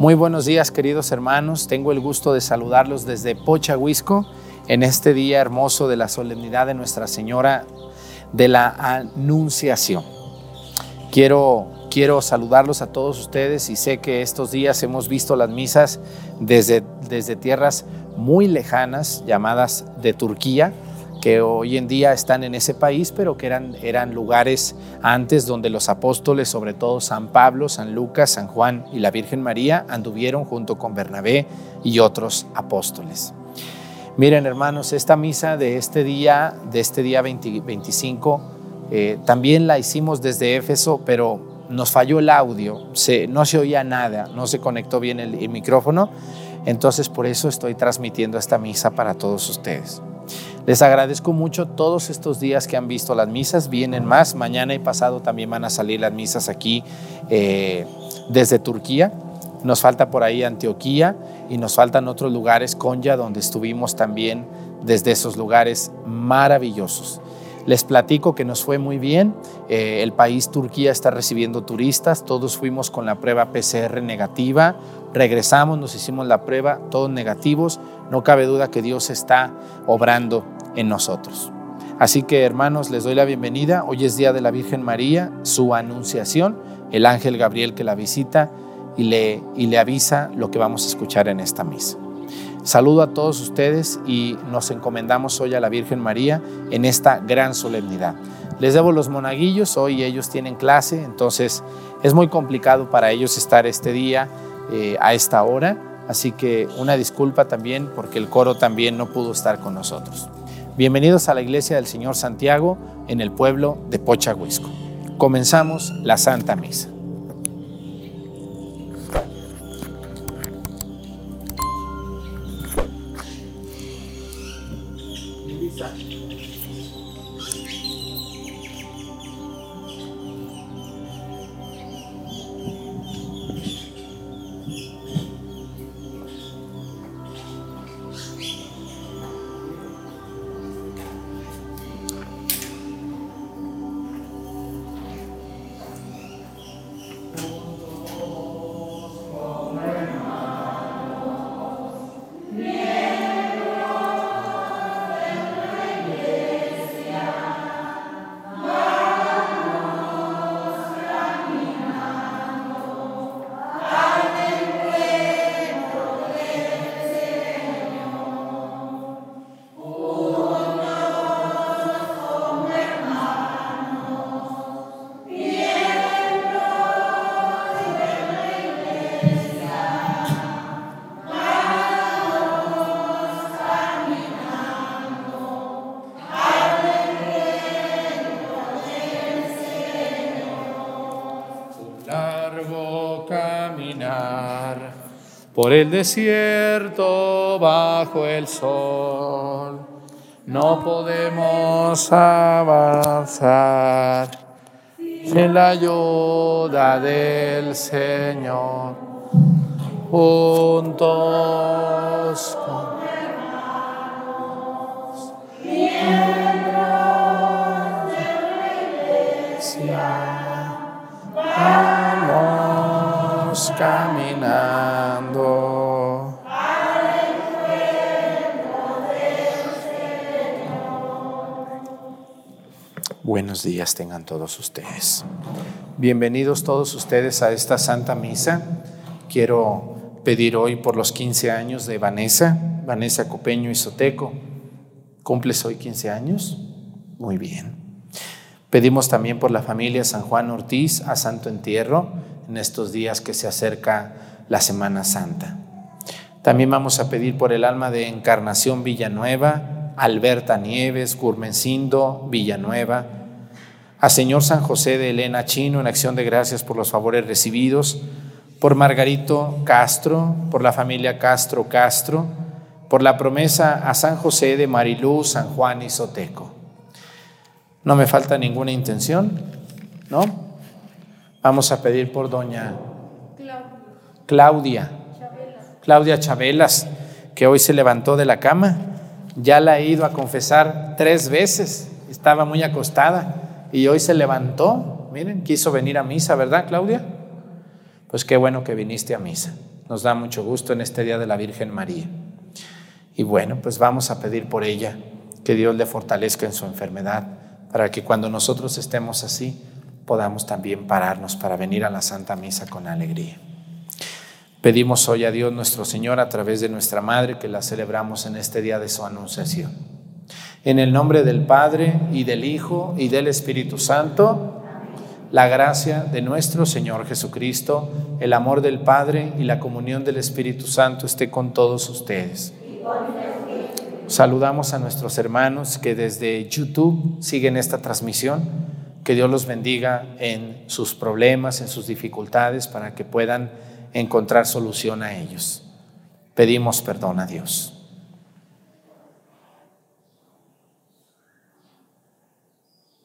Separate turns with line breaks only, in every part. Muy buenos días queridos hermanos, tengo el gusto de saludarlos desde Pochahuisco en este día hermoso de la solemnidad de Nuestra Señora de la Anunciación. Quiero, quiero saludarlos a todos ustedes y sé que estos días hemos visto las misas desde, desde tierras muy lejanas llamadas de Turquía, que hoy en día están en ese país, pero que eran, lugares antes donde los apóstoles, sobre todo San Pablo, San Lucas, San Juan y la Virgen María, anduvieron junto con Bernabé y otros apóstoles. Miren, hermanos, esta misa de este día, de este día 25, eh, también la hicimos desde Éfeso, pero nos falló el audio, no se oía nada, no se conectó bien el micrófono. Entonces, por eso estoy transmitiendo esta misa para todos ustedes. Les agradezco mucho todos estos días que han visto las misas, vienen más, mañana y pasado también van a salir las misas aquí eh, desde Turquía. Nos falta por ahí Antioquía y nos faltan otros lugares, Conya, donde estuvimos también desde esos lugares maravillosos. Les platico que nos fue muy bien. Eh, el país Turquía está recibiendo turistas. Todos fuimos con la prueba PCR negativa. Regresamos, nos hicimos la prueba, todos negativos. No cabe duda que Dios está obrando en nosotros. Así que hermanos, les doy la bienvenida. Hoy es Día de la Virgen María, su anunciación, el ángel Gabriel que la visita y le, y le avisa lo que vamos a escuchar en esta misa. Saludo a todos ustedes y nos encomendamos hoy a la Virgen María en esta gran solemnidad. Les debo los monaguillos, hoy ellos tienen clase, entonces es muy complicado para ellos estar este día eh, a esta hora, así que una disculpa también porque el coro también no pudo estar con nosotros. Bienvenidos a la Iglesia del Señor Santiago en el pueblo de Pochagüisco. Comenzamos la Santa Misa. por el desierto bajo el sol. No podemos avanzar sin la ayuda del Señor. Juntos buenos días tengan todos ustedes. Bienvenidos todos ustedes a esta Santa Misa. Quiero pedir hoy por los 15 años de Vanessa, Vanessa Copeño y Soteco. ¿Cumples hoy 15 años? Muy bien. Pedimos también por la familia San Juan Ortiz a Santo Entierro en estos días que se acerca la Semana Santa. También vamos a pedir por el alma de Encarnación Villanueva, Alberta Nieves, Gurmencindo Villanueva, a señor San José de Elena Chino en acción de gracias por los favores recibidos, por Margarito Castro, por la familia Castro Castro, por la promesa a San José de Marilú, San Juan y Soteco. No me falta ninguna intención, ¿no? Vamos a pedir por doña Claudia, Claudia Chabelas, que hoy se levantó de la cama, ya la he ido a confesar tres veces, estaba muy acostada y hoy se levantó, miren, quiso venir a misa, ¿verdad, Claudia? Pues qué bueno que viniste a misa. Nos da mucho gusto en este día de la Virgen María. Y bueno, pues vamos a pedir por ella que Dios le fortalezca en su enfermedad, para que cuando nosotros estemos así, podamos también pararnos para venir a la Santa Misa con alegría. Pedimos hoy a Dios nuestro Señor a través de nuestra Madre que la celebramos en este día de su anunciación en el nombre del Padre y del Hijo y del Espíritu Santo, la gracia de nuestro Señor Jesucristo, el amor del Padre y la comunión del Espíritu Santo esté con todos ustedes. Saludamos a nuestros hermanos que desde YouTube siguen esta transmisión. Que Dios los bendiga en sus problemas, en sus dificultades, para que puedan encontrar solución a ellos. Pedimos perdón a Dios.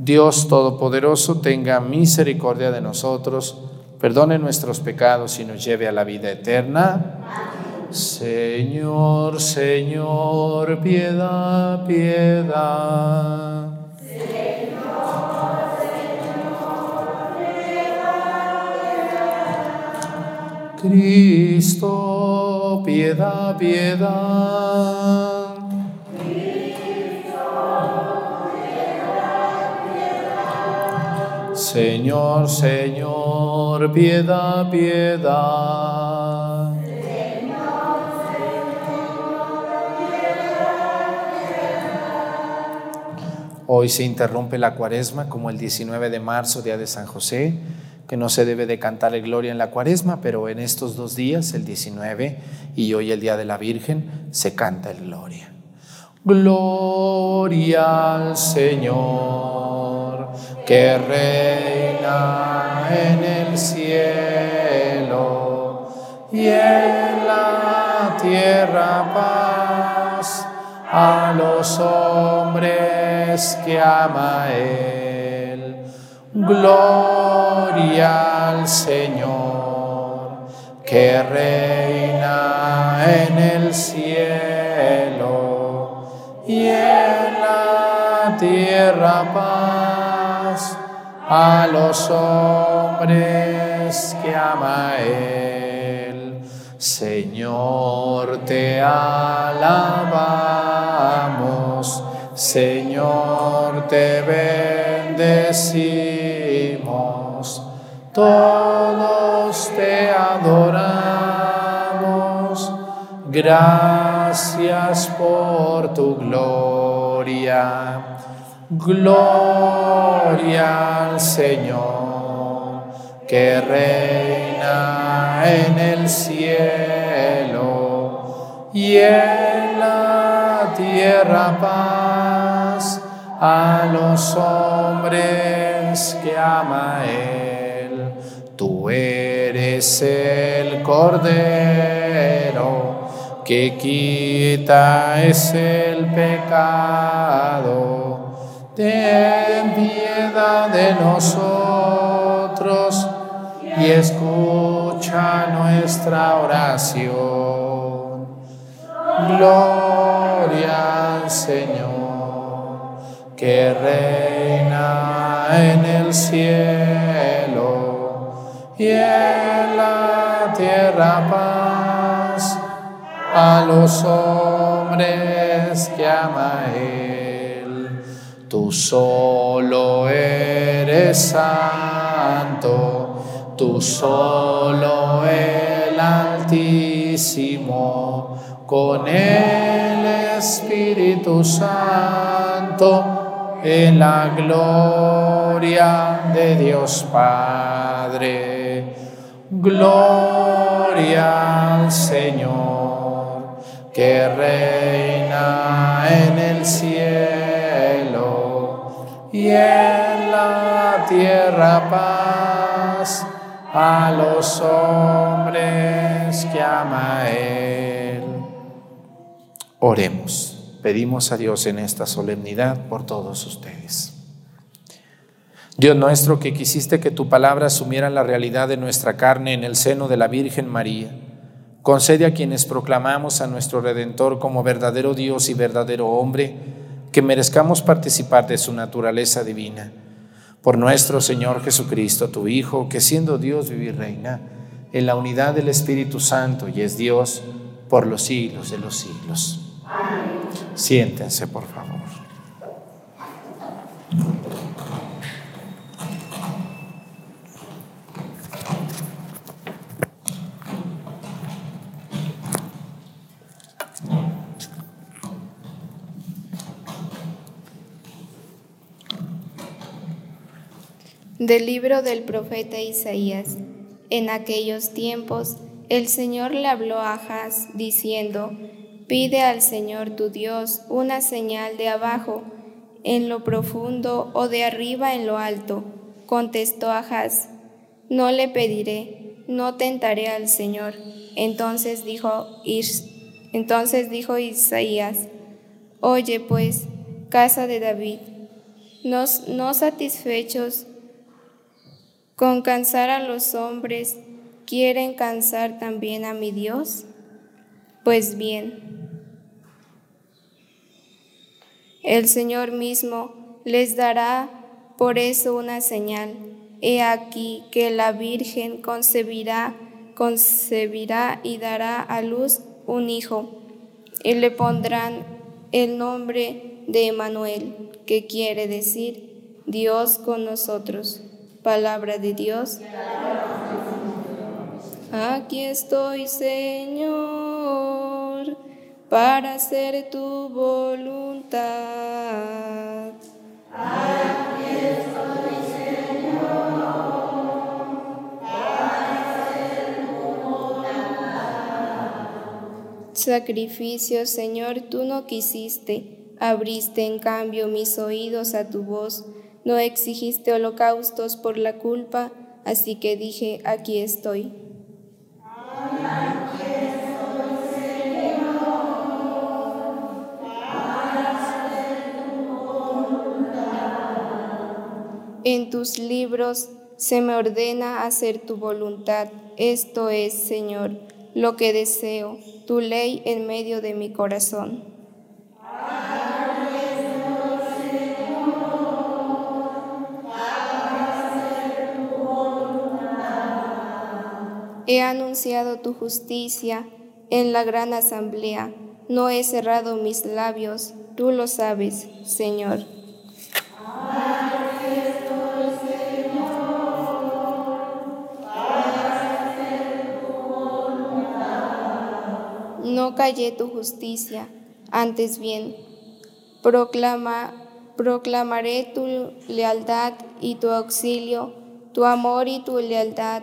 Dios Todopoderoso tenga misericordia de nosotros, perdone nuestros pecados y nos lleve a la vida eterna. Señor, Señor, piedad, piedad. Cristo, piedad, piedad. Señor, Señor, piedad, piedad. Hoy se interrumpe la cuaresma como el 19 de marzo, día de San José, que no se debe de cantar el gloria en la cuaresma, pero en estos dos días, el 19 y hoy el día de la Virgen, se canta el gloria. Gloria al Señor que reina en el cielo y en la tierra paz a los hombres que ama Él. Gloria al Señor que reina en el cielo y en la tierra paz a los hombres que ama Él. Señor, te alabamos, Señor, te bendecimos, todos te adoramos. Gracias por tu gloria. Gloria al Señor que reina en el cielo y en la tierra paz a los hombres que ama Él. Tú eres el Cordero que quita es el pecado ten piedad de nosotros y escucha nuestra oración. Gloria al Señor que reina en el cielo y en la tierra paz a los hombres que ama Tú solo eres santo, tú solo el altísimo, con el Espíritu Santo, en la gloria de Dios Padre. Gloria al Señor, que reina en el cielo y en la tierra paz a los hombres que ama Él. Oremos, pedimos a Dios en esta solemnidad por todos ustedes. Dios nuestro, que quisiste que tu palabra asumiera la realidad de nuestra carne en el seno de la Virgen María, concede a quienes proclamamos a nuestro Redentor como verdadero Dios y verdadero hombre, que merezcamos participar de su naturaleza divina. Por nuestro Señor Jesucristo, tu Hijo, que siendo Dios vive y reina en la unidad del Espíritu Santo y es Dios por los siglos de los siglos. Siéntense, por favor.
Del libro del profeta Isaías. En aquellos tiempos el Señor le habló a Haz diciendo, Pide al Señor tu Dios una señal de abajo, en lo profundo o de arriba en lo alto. Contestó a No le pediré, no tentaré al Señor. Entonces dijo, Entonces dijo Isaías, Oye pues, casa de David, no, no satisfechos con cansar a los hombres, ¿quieren cansar también a mi Dios? Pues bien, el Señor mismo les dará por eso una señal. He aquí que la Virgen concebirá, concebirá y dará a luz un hijo, y le pondrán el nombre de Emanuel, que quiere decir Dios con nosotros. Palabra de Dios. Aquí estoy, Señor, para hacer tu voluntad. Aquí estoy, Señor, para hacer tu voluntad. Sacrificio, Señor, tú no quisiste, abriste en cambio mis oídos a tu voz no exigiste holocaustos por la culpa, así que dije, aquí estoy. En tus libros se me ordena hacer tu voluntad. Esto es, Señor, lo que deseo, tu ley en medio de mi corazón. He anunciado tu justicia en la gran asamblea. No he cerrado mis labios. Tú lo sabes, Señor. No callé tu justicia, antes bien, proclamaré tu lealtad y tu auxilio, tu amor y tu lealtad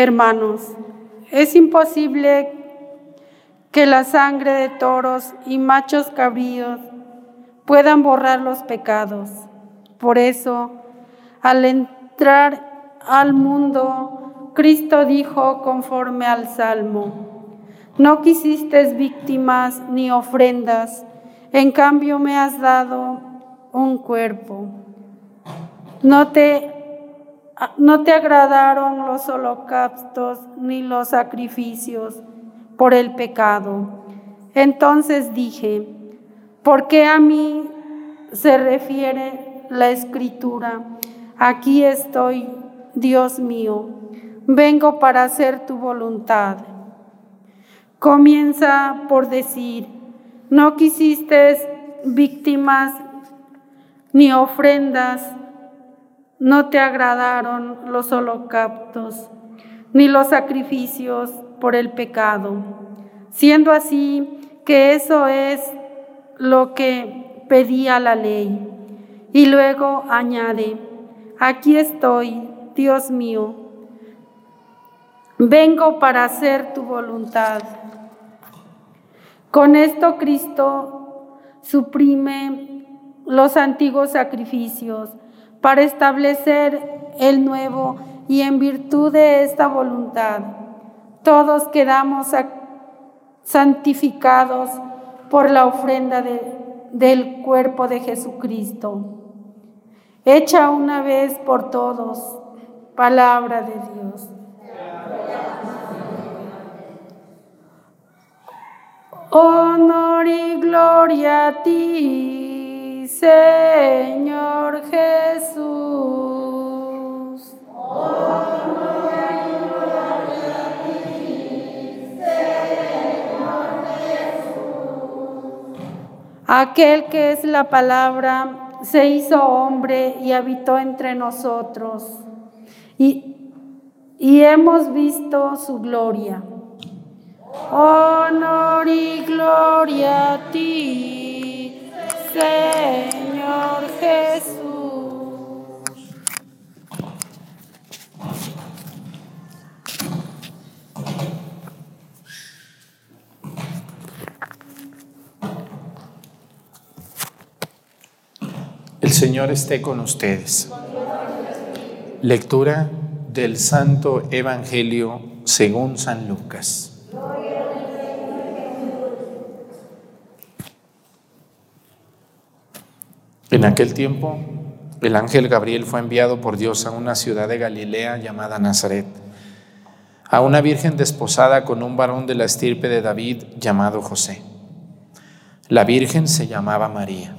Hermanos, es imposible que la sangre de toros y machos cabríos puedan borrar los pecados. Por eso, al entrar al mundo, Cristo dijo conforme al Salmo, no quisiste víctimas ni ofrendas, en cambio me has dado un cuerpo. No te Ah, no te agradaron los holocaustos ni los sacrificios por el pecado. Entonces dije, ¿por qué a mí se refiere la escritura? Aquí estoy, Dios mío, vengo para hacer tu voluntad. Comienza por decir, no quisiste víctimas ni ofrendas no te agradaron los holocaustos ni los sacrificios por el pecado, siendo así que eso es lo que pedía la ley. Y luego añade, aquí estoy, Dios mío, vengo para hacer tu voluntad. Con esto Cristo suprime los antiguos sacrificios para establecer el nuevo y en virtud de esta voluntad. Todos quedamos santificados por la ofrenda del cuerpo de Jesucristo. Hecha una vez por todos, palabra de Dios. Honor y gloria a ti, Señor Jesús. Aquel que es la palabra se hizo hombre y habitó entre nosotros. Y, y hemos visto su gloria. Honor y gloria a ti. Señor
Jesús. El Señor esté con ustedes. Lectura del Santo Evangelio según San Lucas. En aquel tiempo, el ángel Gabriel fue enviado por Dios a una ciudad de Galilea llamada Nazaret, a una virgen desposada con un varón de la estirpe de David llamado José. La virgen se llamaba María.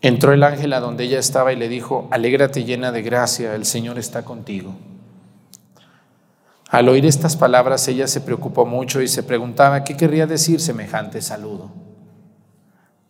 Entró el ángel a donde ella estaba y le dijo, alégrate llena de gracia, el Señor está contigo. Al oír estas palabras ella se preocupó mucho y se preguntaba qué querría decir semejante saludo.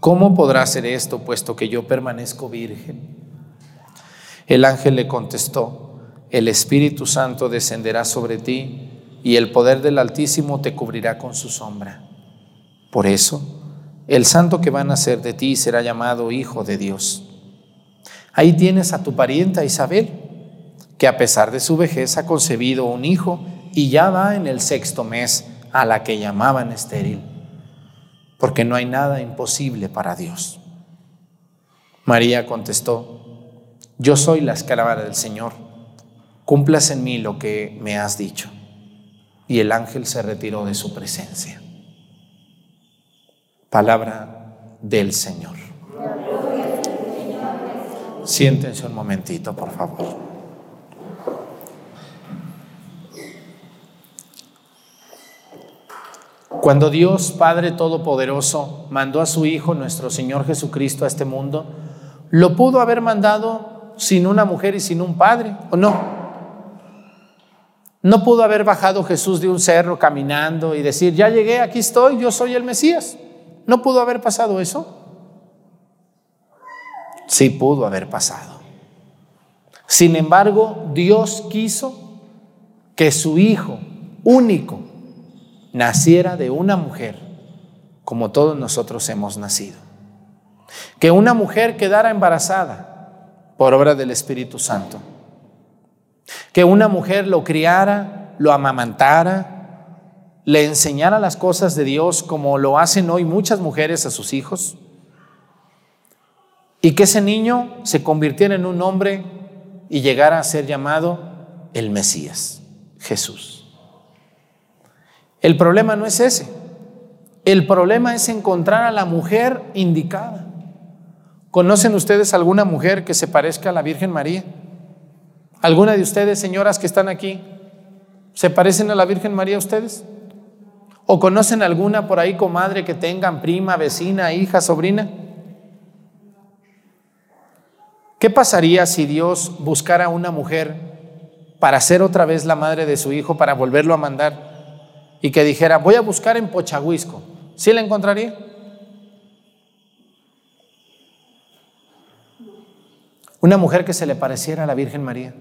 ¿Cómo podrá ser esto, puesto que yo permanezco virgen? El ángel le contestó, el Espíritu Santo descenderá sobre ti y el poder del Altísimo te cubrirá con su sombra. Por eso, el santo que va a nacer de ti será llamado Hijo de Dios. Ahí tienes a tu parienta Isabel, que a pesar de su vejez ha concebido un hijo y ya va en el sexto mes a la que llamaban estéril porque no hay nada imposible para Dios. María contestó, yo soy la esclava del Señor, cumplas en mí lo que me has dicho. Y el ángel se retiró de su presencia. Palabra del Señor. Siéntense un momentito, por favor. Cuando Dios Padre Todopoderoso mandó a su Hijo, nuestro Señor Jesucristo, a este mundo, lo pudo haber mandado sin una mujer y sin un padre, ¿o no? No pudo haber bajado Jesús de un cerro caminando y decir, ya llegué, aquí estoy, yo soy el Mesías. ¿No pudo haber pasado eso? Sí pudo haber pasado. Sin embargo, Dios quiso que su Hijo único, naciera de una mujer, como todos nosotros hemos nacido. Que una mujer quedara embarazada por obra del Espíritu Santo. Que una mujer lo criara, lo amamantara, le enseñara las cosas de Dios como lo hacen hoy muchas mujeres a sus hijos. Y que ese niño se convirtiera en un hombre y llegara a ser llamado el Mesías, Jesús. El problema no es ese. El problema es encontrar a la mujer indicada. ¿Conocen ustedes alguna mujer que se parezca a la Virgen María? ¿Alguna de ustedes, señoras que están aquí, se parecen a la Virgen María ustedes? ¿O conocen alguna por ahí comadre que tengan prima, vecina, hija, sobrina? ¿Qué pasaría si Dios buscara una mujer para ser otra vez la madre de su hijo, para volverlo a mandar? y que dijera, voy a buscar en Pochagüisco, ¿sí la encontraría? Una mujer que se le pareciera a la Virgen María.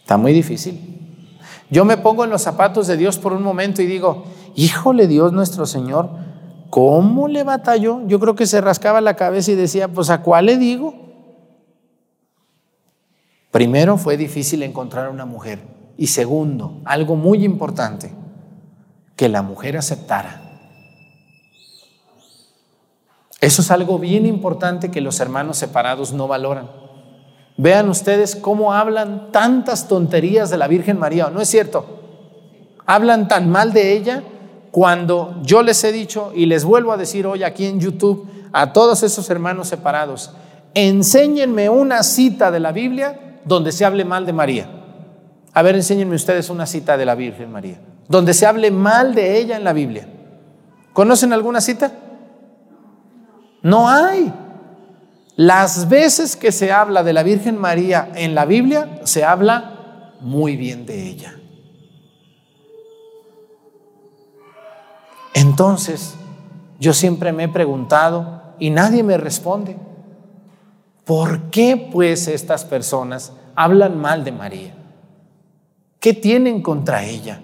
Está muy difícil. Yo me pongo en los zapatos de Dios por un momento y digo, híjole Dios nuestro Señor, ¿cómo le batalló? Yo creo que se rascaba la cabeza y decía, pues a cuál le digo. Primero fue difícil encontrar una mujer y segundo, algo muy importante, que la mujer aceptara. Eso es algo bien importante que los hermanos separados no valoran. Vean ustedes cómo hablan tantas tonterías de la Virgen María, ¿no es cierto? Hablan tan mal de ella cuando yo les he dicho y les vuelvo a decir hoy aquí en YouTube a todos esos hermanos separados, enséñenme una cita de la Biblia donde se hable mal de María. A ver, enséñenme ustedes una cita de la Virgen María, donde se hable mal de ella en la Biblia. ¿Conocen alguna cita? No hay. Las veces que se habla de la Virgen María en la Biblia, se habla muy bien de ella. Entonces, yo siempre me he preguntado y nadie me responde, ¿por qué pues estas personas hablan mal de María? ¿Qué tienen contra ella?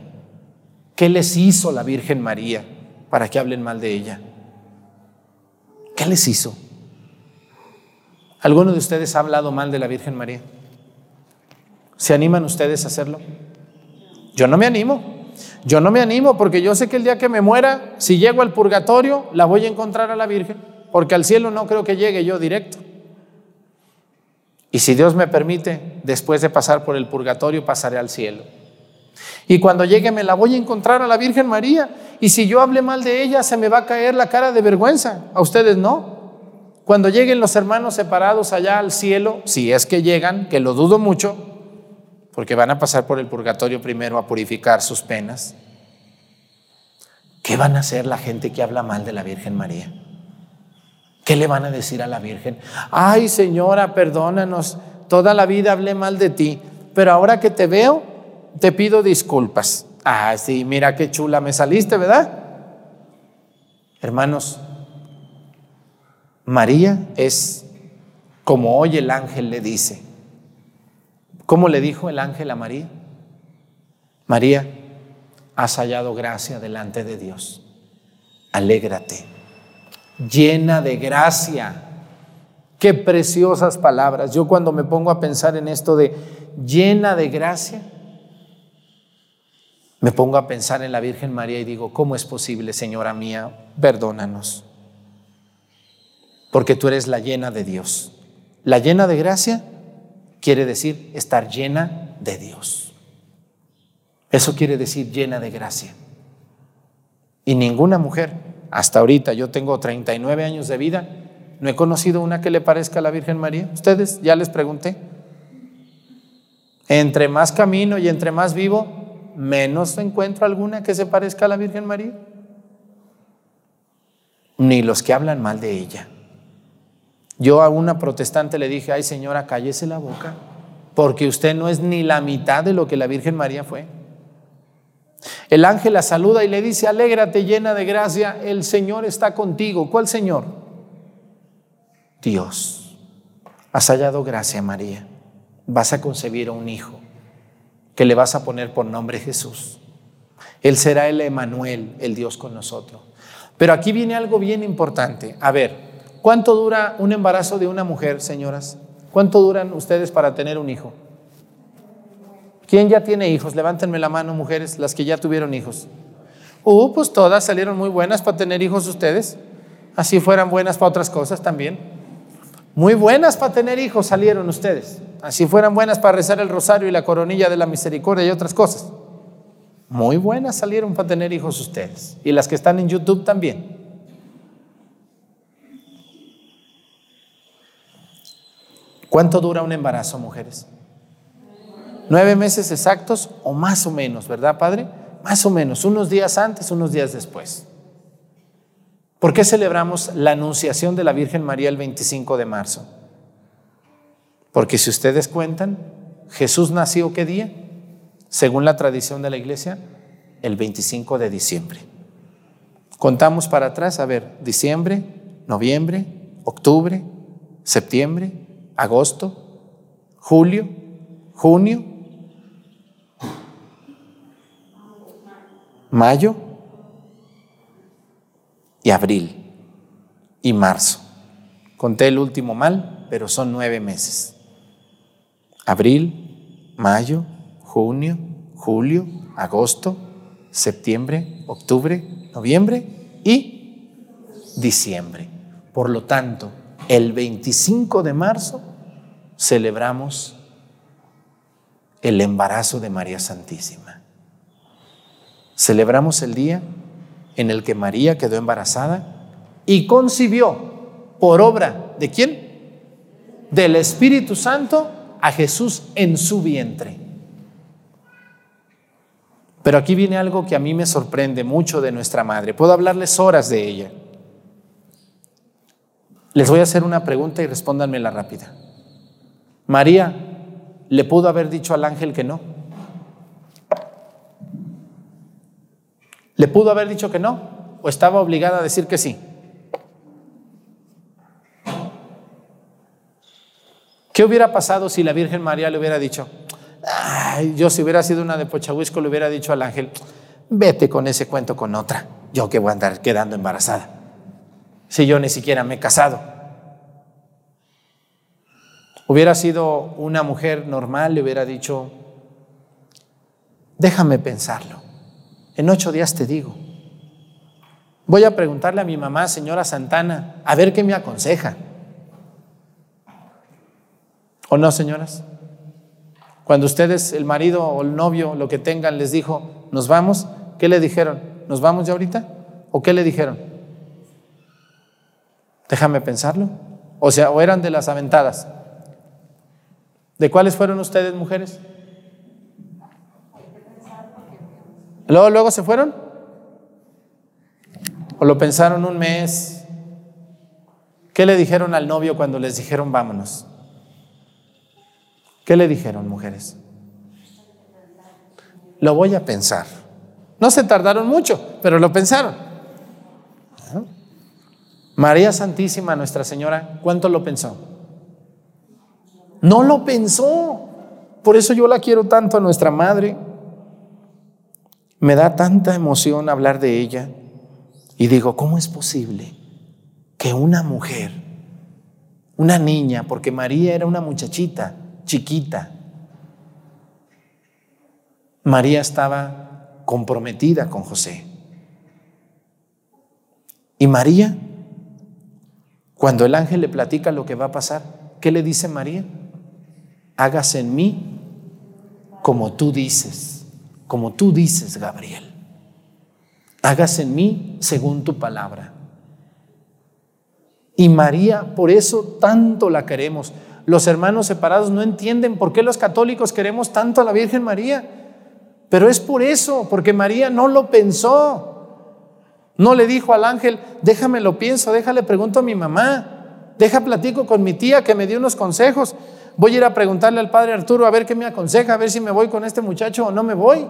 ¿Qué les hizo la Virgen María para que hablen mal de ella? ¿Qué les hizo? ¿Alguno de ustedes ha hablado mal de la Virgen María? ¿Se animan ustedes a hacerlo? Yo no me animo. Yo no me animo porque yo sé que el día que me muera, si llego al purgatorio, la voy a encontrar a la Virgen, porque al cielo no creo que llegue yo directo. Y si Dios me permite, después de pasar por el purgatorio, pasaré al cielo. Y cuando llegue me la voy a encontrar a la Virgen María. Y si yo hablé mal de ella, se me va a caer la cara de vergüenza. A ustedes no. Cuando lleguen los hermanos separados allá al cielo, si es que llegan, que lo dudo mucho, porque van a pasar por el purgatorio primero a purificar sus penas, ¿qué van a hacer la gente que habla mal de la Virgen María? ¿Qué le van a decir a la Virgen? Ay, señora, perdónanos toda la vida hablé mal de ti, pero ahora que te veo, te pido disculpas. Ah, sí, mira qué chula me saliste, ¿verdad? Hermanos, María es como hoy el ángel le dice. ¿Cómo le dijo el ángel a María? María, has hallado gracia delante de Dios. Alégrate, llena de gracia Qué preciosas palabras. Yo cuando me pongo a pensar en esto de llena de gracia, me pongo a pensar en la Virgen María y digo, ¿cómo es posible, Señora mía? Perdónanos. Porque tú eres la llena de Dios. La llena de gracia quiere decir estar llena de Dios. Eso quiere decir llena de gracia. Y ninguna mujer, hasta ahorita, yo tengo 39 años de vida, no he conocido una que le parezca a la Virgen María. Ustedes ya les pregunté. Entre más camino y entre más vivo, menos encuentro alguna que se parezca a la Virgen María. Ni los que hablan mal de ella. Yo a una protestante le dije, ay señora, cállese la boca, porque usted no es ni la mitad de lo que la Virgen María fue. El ángel la saluda y le dice, alégrate llena de gracia, el Señor está contigo. ¿Cuál Señor? Dios. Has hallado gracia, María. Vas a concebir a un hijo que le vas a poner por nombre Jesús. Él será el Emanuel, el Dios con nosotros. Pero aquí viene algo bien importante. A ver, ¿cuánto dura un embarazo de una mujer, señoras? ¿Cuánto duran ustedes para tener un hijo? ¿Quién ya tiene hijos? Levántenme la mano, mujeres, las que ya tuvieron hijos. Uh, pues todas salieron muy buenas para tener hijos ustedes. Así fueran buenas para otras cosas también. Muy buenas para tener hijos salieron ustedes. Así fueran buenas para rezar el rosario y la coronilla de la misericordia y otras cosas. Muy buenas salieron para tener hijos ustedes. Y las que están en YouTube también. ¿Cuánto dura un embarazo, mujeres? Nueve meses exactos o más o menos, ¿verdad, padre? Más o menos, unos días antes, unos días después. ¿Por qué celebramos la anunciación de la Virgen María el 25 de marzo? Porque si ustedes cuentan, Jesús nació qué día? Según la tradición de la iglesia, el 25 de diciembre. Contamos para atrás, a ver, diciembre, noviembre, octubre, septiembre, agosto, julio, junio, mayo, y abril y marzo. Conté el último mal, pero son nueve meses. Abril, mayo, junio, julio, agosto, septiembre, octubre, noviembre y diciembre. Por lo tanto, el 25 de marzo celebramos el embarazo de María Santísima. Celebramos el día en el que María quedó embarazada y concibió por obra de quién? Del Espíritu Santo a Jesús en su vientre. Pero aquí viene algo que a mí me sorprende mucho de nuestra madre. Puedo hablarles horas de ella. Les voy a hacer una pregunta y respóndanmela rápida. María, ¿le pudo haber dicho al ángel que no? ¿Le pudo haber dicho que no? ¿O estaba obligada a decir que sí? ¿Qué hubiera pasado si la Virgen María le hubiera dicho? yo si hubiera sido una de Pochahuisco le hubiera dicho al ángel, vete con ese cuento con otra, yo que voy a andar quedando embarazada, si yo ni siquiera me he casado. Hubiera sido una mujer normal, le hubiera dicho, déjame pensarlo. En ocho días te digo. Voy a preguntarle a mi mamá, señora Santana, a ver qué me aconseja. ¿O no, señoras? Cuando ustedes, el marido o el novio, lo que tengan, les dijo, nos vamos, ¿qué le dijeron? ¿Nos vamos ya ahorita? ¿O qué le dijeron? Déjame pensarlo. O sea, o eran de las aventadas. ¿De cuáles fueron ustedes, mujeres? Luego, luego se fueron. O lo pensaron un mes. ¿Qué le dijeron al novio cuando les dijeron vámonos? ¿Qué le dijeron, mujeres? Lo voy a pensar. No se tardaron mucho, pero lo pensaron. María Santísima, Nuestra Señora, ¿cuánto lo pensó? No lo pensó. Por eso yo la quiero tanto a nuestra madre. Me da tanta emoción hablar de ella y digo, ¿cómo es posible que una mujer, una niña, porque María era una muchachita, chiquita, María estaba comprometida con José. Y María, cuando el ángel le platica lo que va a pasar, ¿qué le dice María? Hágase en mí como tú dices como tú dices, Gabriel. Hágase en mí según tu palabra. Y María, por eso tanto la queremos. Los hermanos separados no entienden por qué los católicos queremos tanto a la Virgen María. Pero es por eso, porque María no lo pensó. No le dijo al ángel, déjame lo pienso, déjale pregunto a mi mamá, deja platico con mi tía que me dio unos consejos voy a ir a preguntarle al padre Arturo a ver qué me aconseja, a ver si me voy con este muchacho o no me voy.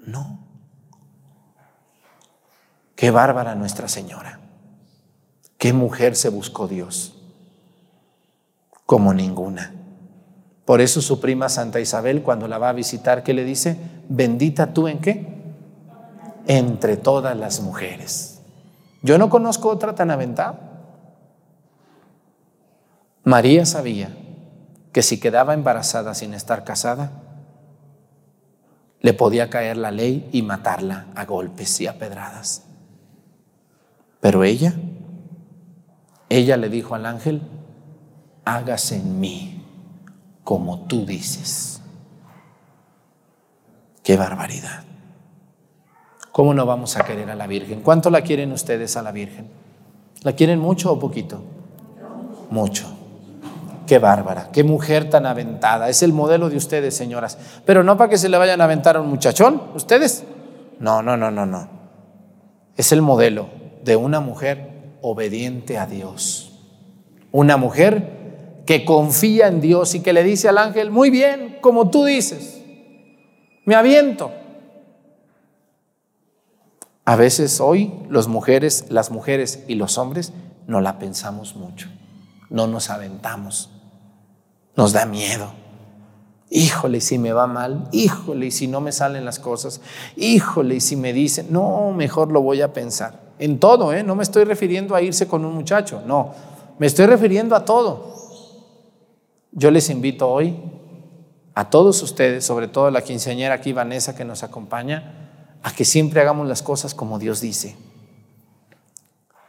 No. Qué bárbara Nuestra Señora. Qué mujer se buscó Dios. Como ninguna. Por eso su prima Santa Isabel, cuando la va a visitar, que le dice? Bendita tú en qué? Entre todas las mujeres. Yo no conozco otra tan aventada. María sabía que si quedaba embarazada sin estar casada, le podía caer la ley y matarla a golpes y a pedradas. Pero ella, ella le dijo al ángel, hágase en mí como tú dices. Qué barbaridad. ¿Cómo no vamos a querer a la Virgen? ¿Cuánto la quieren ustedes a la Virgen? ¿La quieren mucho o poquito? Mucho. Qué bárbara, qué mujer tan aventada. Es el modelo de ustedes, señoras. Pero no para que se le vayan a aventar a un muchachón, ustedes. No, no, no, no, no. Es el modelo de una mujer obediente a Dios. Una mujer que confía en Dios y que le dice al ángel, muy bien, como tú dices, me aviento. A veces hoy los mujeres, las mujeres y los hombres no la pensamos mucho, no nos aventamos. Nos da miedo. Híjole, si me va mal, híjole, si no me salen las cosas, híjole, si me dicen, no, mejor lo voy a pensar. En todo, ¿eh? no me estoy refiriendo a irse con un muchacho, no, me estoy refiriendo a todo. Yo les invito hoy a todos ustedes, sobre todo a la quinceañera aquí, Vanessa, que nos acompaña, a que siempre hagamos las cosas como Dios dice.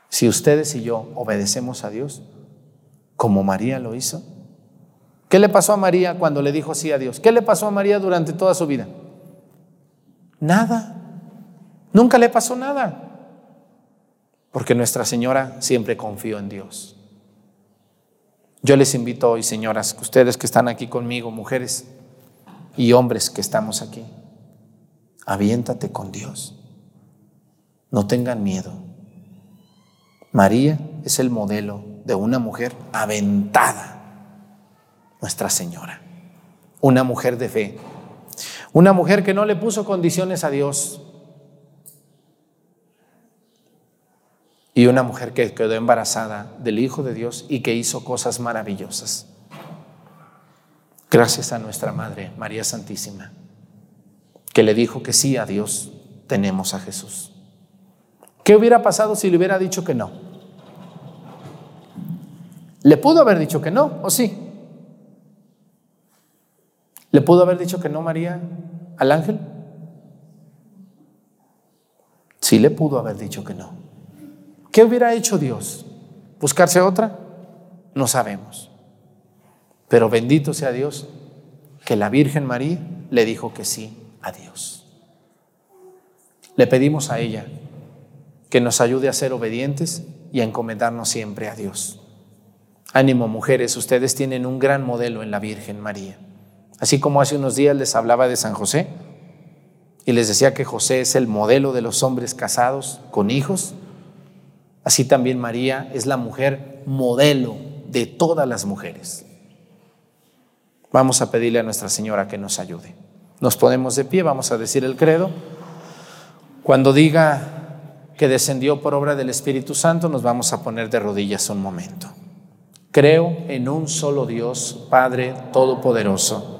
Si ustedes y yo obedecemos a Dios, como María lo hizo, ¿Qué le pasó a María cuando le dijo sí a Dios? ¿Qué le pasó a María durante toda su vida? Nada. Nunca le pasó nada. Porque Nuestra Señora siempre confió en Dios. Yo les invito hoy, señoras, ustedes que están aquí conmigo, mujeres y hombres que estamos aquí, aviéntate con Dios. No tengan miedo. María es el modelo de una mujer aventada nuestra Señora, una mujer de fe, una mujer que no le puso condiciones a Dios y una mujer que quedó embarazada del Hijo de Dios y que hizo cosas maravillosas. Gracias a nuestra Madre, María Santísima, que le dijo que sí a Dios, tenemos a Jesús. ¿Qué hubiera pasado si le hubiera dicho que no? Le pudo haber dicho que no, ¿o sí? ¿Le pudo haber dicho que no María al ángel? Sí le pudo haber dicho que no. ¿Qué hubiera hecho Dios? ¿Buscarse otra? No sabemos. Pero bendito sea Dios que la Virgen María le dijo que sí a Dios. Le pedimos a ella que nos ayude a ser obedientes y a encomendarnos siempre a Dios. Ánimo mujeres, ustedes tienen un gran modelo en la Virgen María. Así como hace unos días les hablaba de San José y les decía que José es el modelo de los hombres casados con hijos, así también María es la mujer modelo de todas las mujeres. Vamos a pedirle a Nuestra Señora que nos ayude. Nos ponemos de pie, vamos a decir el credo. Cuando diga que descendió por obra del Espíritu Santo, nos vamos a poner de rodillas un momento. Creo en un solo Dios, Padre Todopoderoso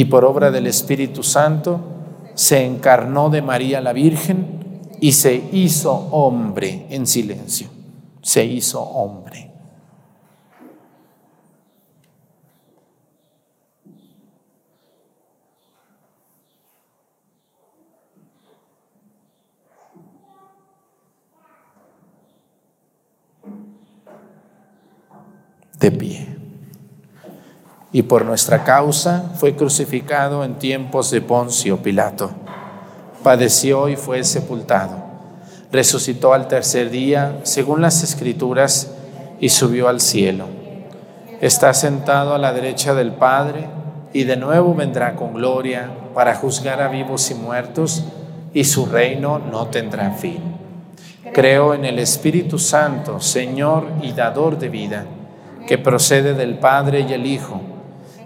y por obra del Espíritu Santo se encarnó de María la Virgen y se hizo hombre en silencio. Se hizo hombre. de pie y por nuestra causa fue crucificado en tiempos de Poncio Pilato. Padeció y fue sepultado. Resucitó al tercer día, según las escrituras, y subió al cielo. Está sentado a la derecha del Padre, y de nuevo vendrá con gloria para juzgar a vivos y muertos, y su reino no tendrá fin. Creo en el Espíritu Santo, Señor y dador de vida, que procede del Padre y el Hijo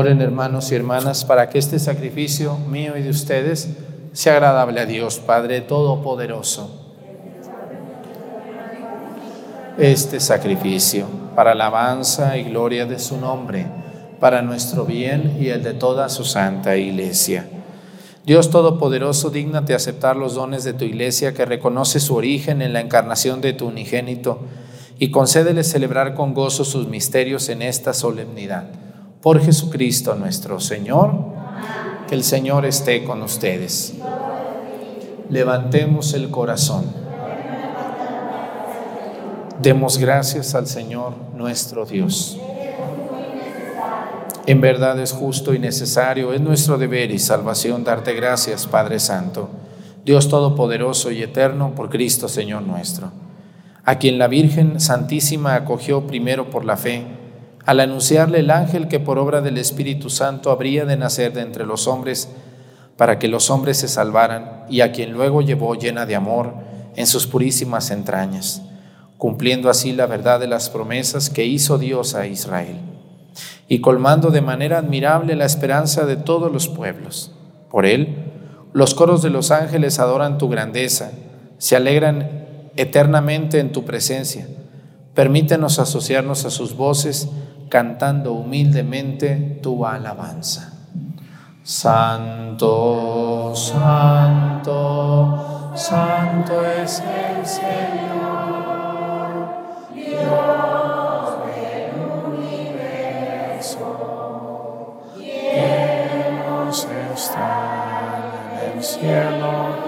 Oren hermanos y hermanas para que este sacrificio mío y de ustedes sea agradable a Dios, Padre Todopoderoso. Este sacrificio para alabanza y gloria de su nombre, para nuestro bien y el de toda su santa iglesia. Dios Todopoderoso, dígnate aceptar los dones de tu iglesia que reconoce su origen en la encarnación de tu unigénito y concédele celebrar con gozo sus misterios en esta solemnidad por Jesucristo nuestro Señor, que el Señor esté con ustedes. Levantemos el corazón. Demos gracias al Señor nuestro Dios. En verdad es justo y necesario, es nuestro deber y salvación darte gracias, Padre Santo, Dios Todopoderoso y Eterno, por Cristo Señor nuestro, a quien la Virgen Santísima acogió primero por la fe al anunciarle el ángel que por obra del Espíritu Santo habría de nacer de entre los hombres para que los hombres se salvaran y a quien luego llevó llena de amor en sus purísimas entrañas, cumpliendo así la verdad de las promesas que hizo Dios a Israel y colmando de manera admirable la esperanza de todos los pueblos. Por él, los coros de los ángeles adoran tu grandeza, se alegran eternamente en tu presencia. Permítenos asociarnos a sus voces cantando humildemente tu alabanza. Santo, santo, santo es el Señor, Dios del universo, llenos está en el cielo.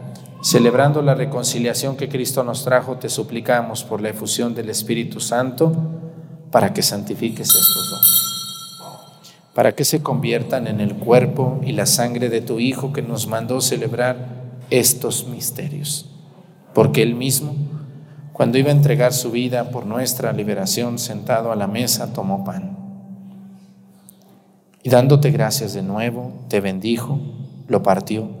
Celebrando la reconciliación que Cristo nos trajo, te suplicamos por la efusión del Espíritu Santo para que santifiques estos dos. para que se conviertan en el cuerpo y la sangre de tu Hijo que nos mandó celebrar estos misterios. Porque Él mismo, cuando iba a entregar su vida por nuestra liberación, sentado a la mesa, tomó pan. Y dándote gracias de nuevo, te bendijo, lo partió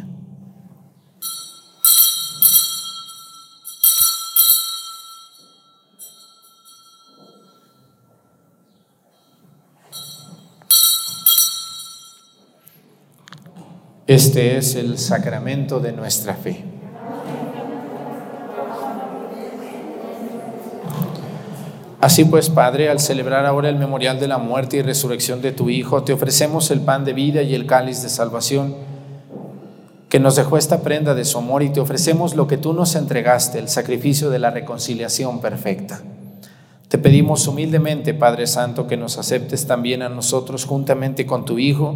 Este es el sacramento de nuestra fe. Así pues, Padre, al celebrar ahora el memorial de la muerte y resurrección de tu Hijo, te ofrecemos el pan de vida y el cáliz de salvación, que nos dejó esta prenda de su amor y te ofrecemos lo que tú nos entregaste, el sacrificio de la reconciliación perfecta. Te pedimos humildemente, Padre Santo, que nos aceptes también a nosotros juntamente con tu Hijo,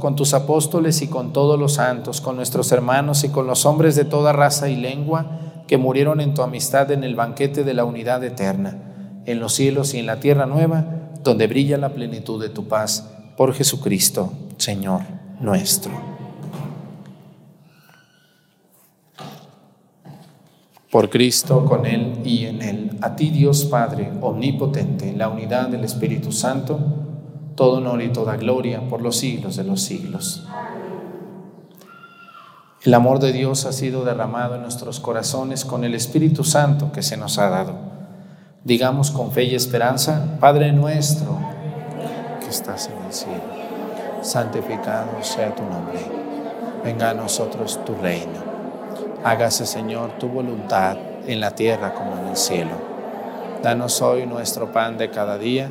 con, tus apóstoles y con todos los santos, con nuestros hermanos y con los hombres de toda raza y lengua que murieron en tu amistad en el banquete de la unidad eterna, en los cielos y en la tierra nueva, donde brilla la plenitud de tu paz, por Jesucristo, Señor nuestro. Por Cristo, con Él y en Él, a ti Dios Padre, omnipotente, la unidad del Espíritu Santo, todo honor y toda gloria por los siglos de los siglos. El amor de Dios ha sido derramado en nuestros corazones con el Espíritu Santo que se nos ha dado. Digamos con fe y esperanza, Padre nuestro, que estás en el cielo, santificado sea tu nombre. Venga a nosotros tu reino. Hágase, Señor, tu voluntad en la tierra como en el cielo. Danos hoy nuestro pan de cada día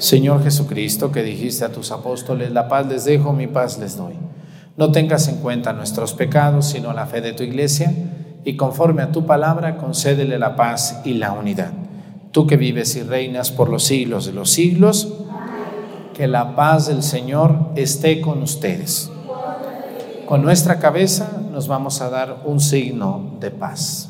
Señor Jesucristo, que dijiste a tus apóstoles, la paz les dejo, mi paz les doy. No tengas en cuenta nuestros pecados, sino la fe de tu iglesia, y conforme a tu palabra, concédele la paz y la unidad. Tú que vives y reinas por los siglos de los siglos, que la paz del Señor esté con ustedes. Con nuestra cabeza nos vamos a dar un signo de paz.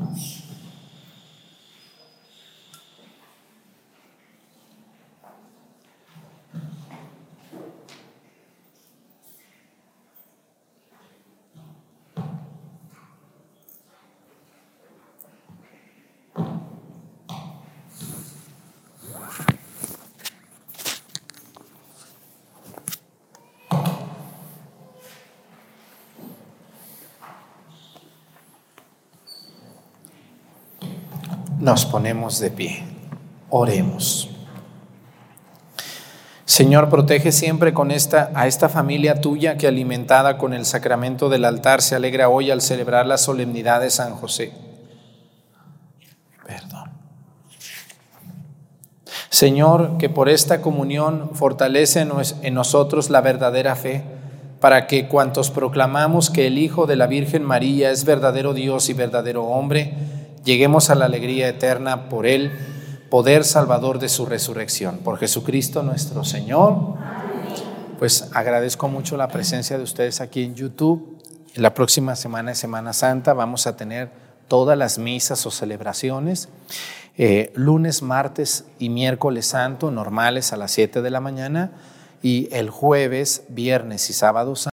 Amém. Nos ponemos de pie. Oremos. Señor, protege siempre con esta, a esta familia tuya que alimentada con el sacramento del altar se alegra hoy al celebrar la solemnidad de San José. Perdón. Señor, que por esta comunión fortalece en nosotros la verdadera fe, para que cuantos proclamamos que el Hijo de la Virgen María es verdadero Dios y verdadero hombre, Lleguemos a la alegría eterna por el poder salvador de su resurrección. Por Jesucristo nuestro Señor. Pues agradezco mucho la presencia de ustedes aquí en YouTube. La próxima semana es Semana Santa. Vamos a tener todas las misas o celebraciones. Eh, lunes, martes y miércoles santo, normales a las 7 de la mañana. Y el jueves, viernes y sábado santo.